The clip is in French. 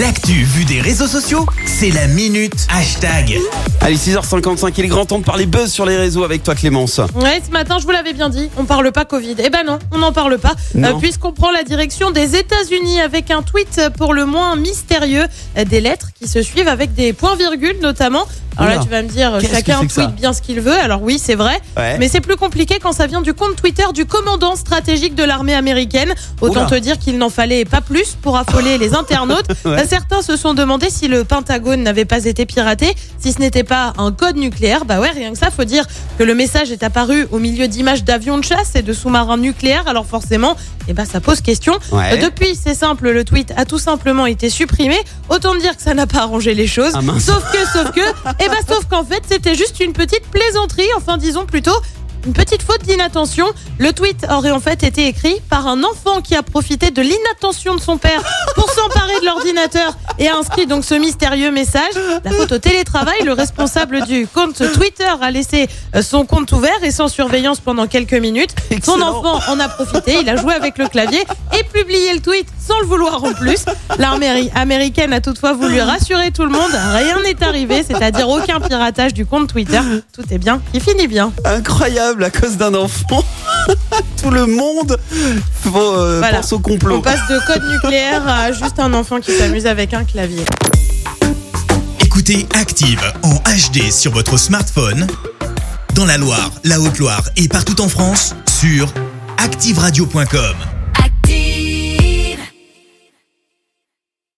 L'actu vue des réseaux sociaux, c'est la minute hashtag. Allez, 6h55, il est grand temps de parler buzz sur les réseaux avec toi Clémence. Ouais, ce matin, je vous l'avais bien dit, on parle pas Covid. Eh ben non, on n'en parle pas, euh, puisqu'on prend la direction des États-Unis avec un tweet pour le moins mystérieux, euh, des lettres qui se suivent avec des points-virgules notamment. Alors là, tu vas me dire, chacun tweet bien ce qu'il veut. Alors oui, c'est vrai, Ouais. mais c'est plus compliqué quand ça vient du compte Twitter du commandant stratégique de l'armée américaine. Autant Oula. te dire qu'il n'en fallait pas plus pour affoler les internautes. Ouais. Certains se sont demandé si le Pentagone n'avait pas été piraté, si ce n'était pas un code nucléaire. Bah ouais, rien que ça, faut dire que le message est apparu au milieu d'images d'avions de chasse et de sous-marins nucléaires. Alors forcément, eh ben ça pose question. Ouais. Euh, Depuis, c'est simple, le tweet a tout simplement été supprimé. Autant dire que ça n'a pas arrangé les choses. Ah, sauf que, sauf que, eh ben sauf qu'en fait, c'était juste une petite plaisanterie. Enfin, disons plutôt. Une petite faute d'inattention. Le tweet aurait en fait été écrit par un enfant qui a profité de l'inattention de son père pour s'emparer de l'ordinateur et a inscrit donc ce mystérieux message. La faute au télétravail, le responsable du compte Twitter a laissé euh, son compte ouvert et sans surveillance pendant quelques minutes. Son enfant en a profité, il a joué avec le clavier et publié le tweet sans le vouloir en plus. L'armée américaine a toutefois voulu rassurer tout le monde. Rien n'est arrivé, c'est-à-dire aucun piratage du compte Twitter. Tout est bien qui finit bien. Incroyable à cause d'un enfant. Tout le monde faut, euh, Voilà. pense au complot. On passe de code nucléaire à juste un enfant qui s'amuse avec un clavier. Écoutez Active en HD sur votre smartphone, dans la Loire, la Haute-Loire et partout en France, sur activeradio.com.